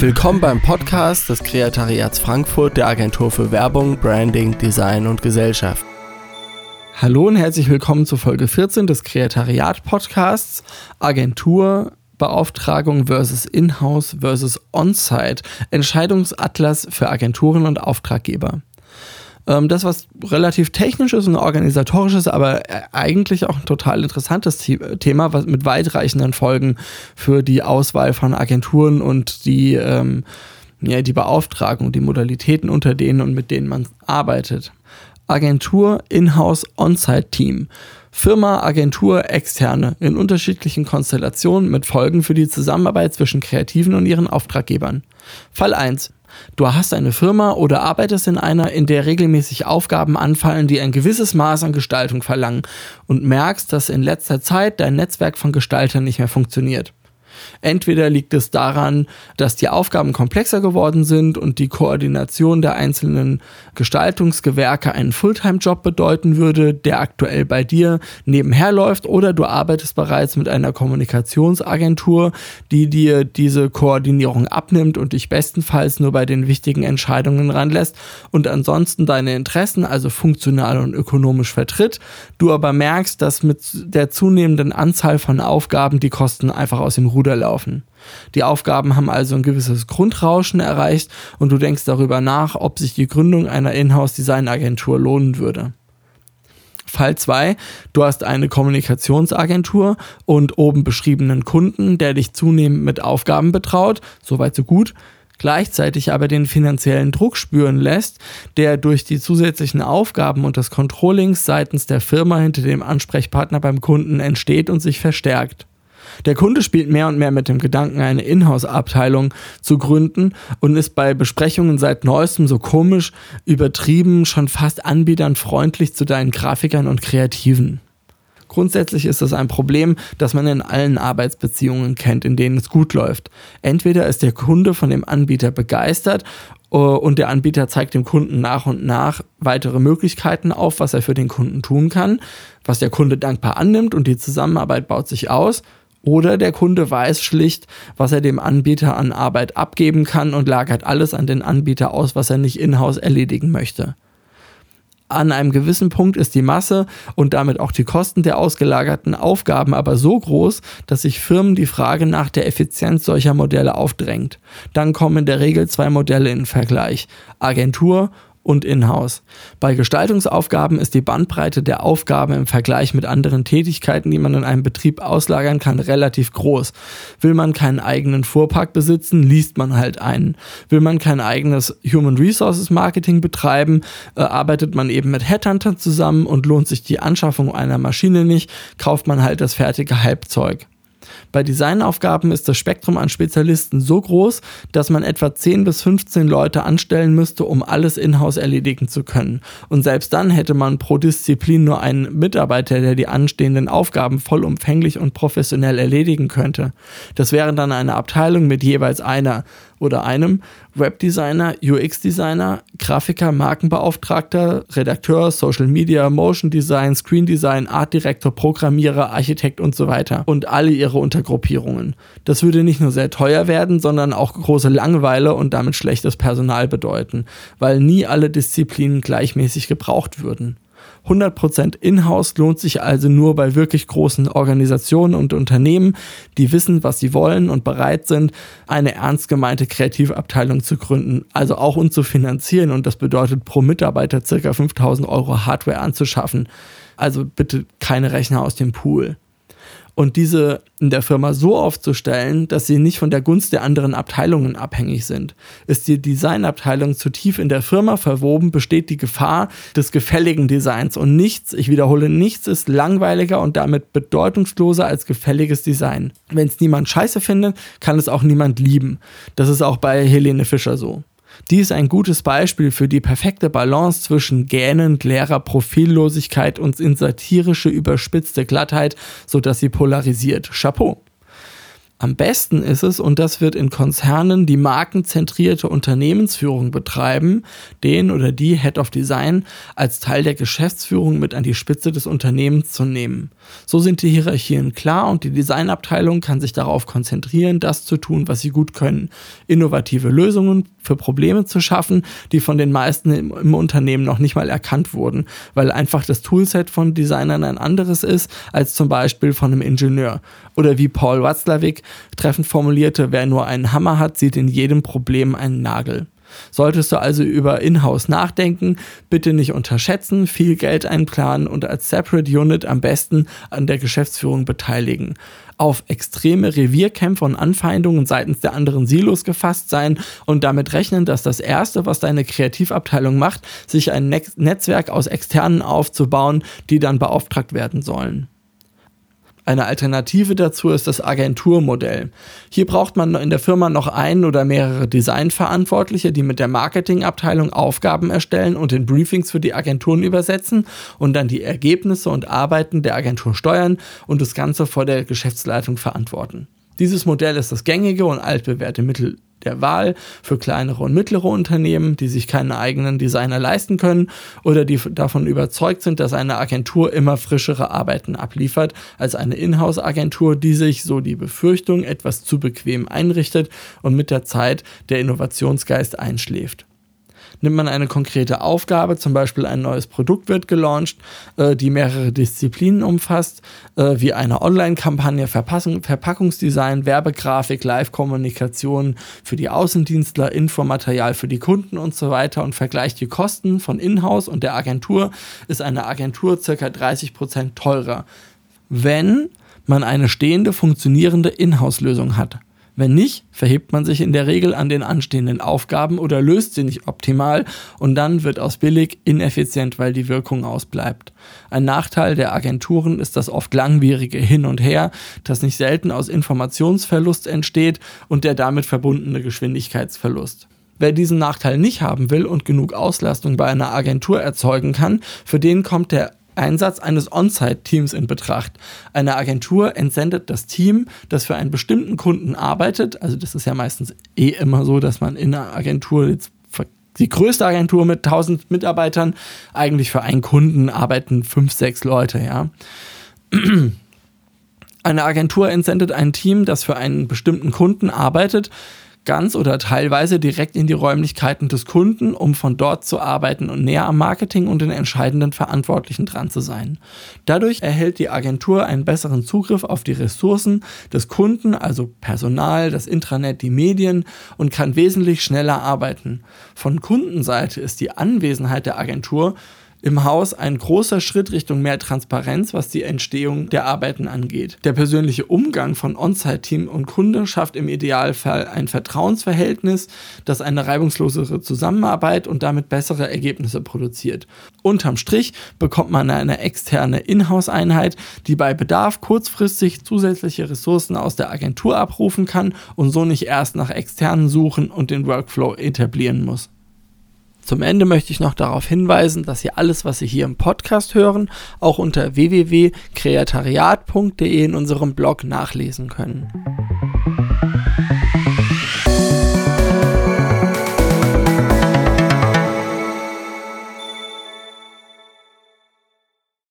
Willkommen beim Podcast des Kreatariats Frankfurt der Agentur für Werbung, Branding, Design und Gesellschaft. Hallo und herzlich willkommen zu Folge 14 des Kreatariat Podcasts Agentur Beauftragung versus Inhouse versus On-Site Entscheidungsatlas für Agenturen und Auftraggeber. Ähm, das, was relativ technisch ist und organisatorisch ist, aber äh, eigentlich auch ein total interessantes Thema, was mit weitreichenden Folgen für die Auswahl von Agenturen und die, ähm, ja, die Beauftragung, die Modalitäten, unter denen und mit denen man arbeitet. Agentur, Inhouse, On-Site-Team. Firma, Agentur, Externe in unterschiedlichen Konstellationen mit Folgen für die Zusammenarbeit zwischen Kreativen und ihren Auftraggebern. Fall 1. Du hast eine Firma oder arbeitest in einer, in der regelmäßig Aufgaben anfallen, die ein gewisses Maß an Gestaltung verlangen und merkst, dass in letzter Zeit dein Netzwerk von Gestaltern nicht mehr funktioniert. Entweder liegt es daran, dass die Aufgaben komplexer geworden sind und die Koordination der einzelnen Gestaltungsgewerke einen Fulltime-Job bedeuten würde, der aktuell bei dir nebenher läuft, oder du arbeitest bereits mit einer Kommunikationsagentur, die dir diese Koordinierung abnimmt und dich bestenfalls nur bei den wichtigen Entscheidungen ranlässt und ansonsten deine Interessen, also funktional und ökonomisch vertritt, du aber merkst, dass mit der zunehmenden Anzahl von Aufgaben die Kosten einfach aus dem Ruder Ruder laufen. Die Aufgaben haben also ein gewisses Grundrauschen erreicht und du denkst darüber nach, ob sich die Gründung einer Inhouse-Design-Agentur lohnen würde. Fall 2, du hast eine Kommunikationsagentur und oben beschriebenen Kunden, der dich zunehmend mit Aufgaben betraut, soweit so gut, gleichzeitig aber den finanziellen Druck spüren lässt, der durch die zusätzlichen Aufgaben und das Controlling seitens der Firma hinter dem Ansprechpartner beim Kunden entsteht und sich verstärkt. Der Kunde spielt mehr und mehr mit dem Gedanken, eine Inhouse-Abteilung zu gründen und ist bei Besprechungen seit neuestem so komisch, übertrieben, schon fast anbietern freundlich zu deinen Grafikern und Kreativen. Grundsätzlich ist das ein Problem, das man in allen Arbeitsbeziehungen kennt, in denen es gut läuft. Entweder ist der Kunde von dem Anbieter begeistert äh, und der Anbieter zeigt dem Kunden nach und nach weitere Möglichkeiten auf, was er für den Kunden tun kann, was der Kunde dankbar annimmt und die Zusammenarbeit baut sich aus. Oder der Kunde weiß schlicht, was er dem Anbieter an Arbeit abgeben kann und lagert alles an den Anbieter aus, was er nicht in-house erledigen möchte. An einem gewissen Punkt ist die Masse und damit auch die Kosten der ausgelagerten Aufgaben aber so groß, dass sich Firmen die Frage nach der Effizienz solcher Modelle aufdrängt. Dann kommen in der Regel zwei Modelle in Vergleich. Agentur und in-house. Bei Gestaltungsaufgaben ist die Bandbreite der Aufgaben im Vergleich mit anderen Tätigkeiten, die man in einem Betrieb auslagern kann, relativ groß. Will man keinen eigenen Fuhrpark besitzen, liest man halt einen. Will man kein eigenes Human Resources Marketing betreiben, äh, arbeitet man eben mit Headhuntern zusammen und lohnt sich die Anschaffung einer Maschine nicht, kauft man halt das fertige Halbzeug. Bei Designaufgaben ist das Spektrum an Spezialisten so groß, dass man etwa 10 bis 15 Leute anstellen müsste, um alles in-house erledigen zu können. Und selbst dann hätte man pro Disziplin nur einen Mitarbeiter, der die anstehenden Aufgaben vollumfänglich und professionell erledigen könnte. Das wäre dann eine Abteilung mit jeweils einer oder einem Webdesigner, UX-Designer, Grafiker, Markenbeauftragter, Redakteur, Social Media, Motion Design, Screen Design, Art Director, Programmierer, Architekt und so weiter und alle ihre Untergruppierungen. Das würde nicht nur sehr teuer werden, sondern auch große Langeweile und damit schlechtes Personal bedeuten, weil nie alle Disziplinen gleichmäßig gebraucht würden. 100% Inhouse lohnt sich also nur bei wirklich großen Organisationen und Unternehmen, die wissen, was sie wollen und bereit sind, eine ernst gemeinte Kreativabteilung zu gründen, also auch und zu finanzieren. Und das bedeutet pro Mitarbeiter circa 5000 Euro Hardware anzuschaffen. Also bitte keine Rechner aus dem Pool und diese in der Firma so aufzustellen, dass sie nicht von der Gunst der anderen Abteilungen abhängig sind. Ist die Designabteilung zu tief in der Firma verwoben, besteht die Gefahr des gefälligen Designs und nichts, ich wiederhole, nichts ist langweiliger und damit bedeutungsloser als gefälliges Design. Wenn es niemand scheiße findet, kann es auch niemand lieben. Das ist auch bei Helene Fischer so. Die ist ein gutes Beispiel für die perfekte Balance zwischen gähnend leerer Profillosigkeit und in satirische überspitzte Glattheit, sodass sie polarisiert. Chapeau. Am besten ist es, und das wird in Konzernen, die markenzentrierte Unternehmensführung betreiben, den oder die Head of Design als Teil der Geschäftsführung mit an die Spitze des Unternehmens zu nehmen. So sind die Hierarchien klar und die Designabteilung kann sich darauf konzentrieren, das zu tun, was sie gut können. Innovative Lösungen für Probleme zu schaffen, die von den meisten im, im Unternehmen noch nicht mal erkannt wurden, weil einfach das Toolset von Designern ein anderes ist als zum Beispiel von einem Ingenieur. Oder wie Paul Watzlawick treffend formulierte, wer nur einen Hammer hat, sieht in jedem Problem einen Nagel. Solltest du also über Inhouse nachdenken, bitte nicht unterschätzen, viel Geld einplanen und als Separate Unit am besten an der Geschäftsführung beteiligen. Auf extreme Revierkämpfe und Anfeindungen seitens der anderen Silos gefasst sein und damit rechnen, dass das Erste, was deine Kreativabteilung macht, sich ein Netzwerk aus Externen aufzubauen, die dann beauftragt werden sollen. Eine Alternative dazu ist das Agenturmodell. Hier braucht man in der Firma noch ein oder mehrere Designverantwortliche, die mit der Marketingabteilung Aufgaben erstellen und in Briefings für die Agenturen übersetzen und dann die Ergebnisse und Arbeiten der Agentur steuern und das Ganze vor der Geschäftsleitung verantworten. Dieses Modell ist das gängige und altbewährte Mittel der Wahl für kleinere und mittlere Unternehmen, die sich keinen eigenen Designer leisten können oder die davon überzeugt sind, dass eine Agentur immer frischere Arbeiten abliefert als eine Inhouse-Agentur, die sich, so die Befürchtung, etwas zu bequem einrichtet und mit der Zeit der Innovationsgeist einschläft nimmt man eine konkrete Aufgabe, zum Beispiel ein neues Produkt wird gelauncht, äh, die mehrere Disziplinen umfasst, äh, wie eine Online-Kampagne, Verpackungsdesign, Werbegrafik, Live-Kommunikation für die Außendienstler, Infomaterial für die Kunden und so weiter und vergleicht die Kosten von Inhouse und der Agentur, ist eine Agentur circa 30 Prozent teurer, wenn man eine stehende, funktionierende Inhouse-Lösung hat. Wenn nicht, verhebt man sich in der Regel an den anstehenden Aufgaben oder löst sie nicht optimal und dann wird aus billig ineffizient, weil die Wirkung ausbleibt. Ein Nachteil der Agenturen ist das oft langwierige Hin und Her, das nicht selten aus Informationsverlust entsteht und der damit verbundene Geschwindigkeitsverlust. Wer diesen Nachteil nicht haben will und genug Auslastung bei einer Agentur erzeugen kann, für den kommt der Einsatz eines On-Site-Teams in Betracht. Eine Agentur entsendet das Team, das für einen bestimmten Kunden arbeitet. Also das ist ja meistens eh immer so, dass man in einer Agentur jetzt die größte Agentur mit 1000 Mitarbeitern, eigentlich für einen Kunden arbeiten fünf, sechs Leute, ja. Eine Agentur entsendet ein Team, das für einen bestimmten Kunden arbeitet, ganz oder teilweise direkt in die Räumlichkeiten des Kunden, um von dort zu arbeiten und näher am Marketing und den entscheidenden Verantwortlichen dran zu sein. Dadurch erhält die Agentur einen besseren Zugriff auf die Ressourcen des Kunden, also Personal, das Intranet, die Medien und kann wesentlich schneller arbeiten. Von Kundenseite ist die Anwesenheit der Agentur im Haus ein großer Schritt Richtung mehr Transparenz, was die Entstehung der Arbeiten angeht. Der persönliche Umgang von On-Site-Team und Kunde schafft im Idealfall ein Vertrauensverhältnis, das eine reibungslosere Zusammenarbeit und damit bessere Ergebnisse produziert. Unterm Strich bekommt man eine externe Inhouse-Einheit, die bei Bedarf kurzfristig zusätzliche Ressourcen aus der Agentur abrufen kann und so nicht erst nach externen suchen und den Workflow etablieren muss. Zum Ende möchte ich noch darauf hinweisen, dass Sie alles, was Sie hier im Podcast hören, auch unter www.kreatariat.de in unserem Blog nachlesen können.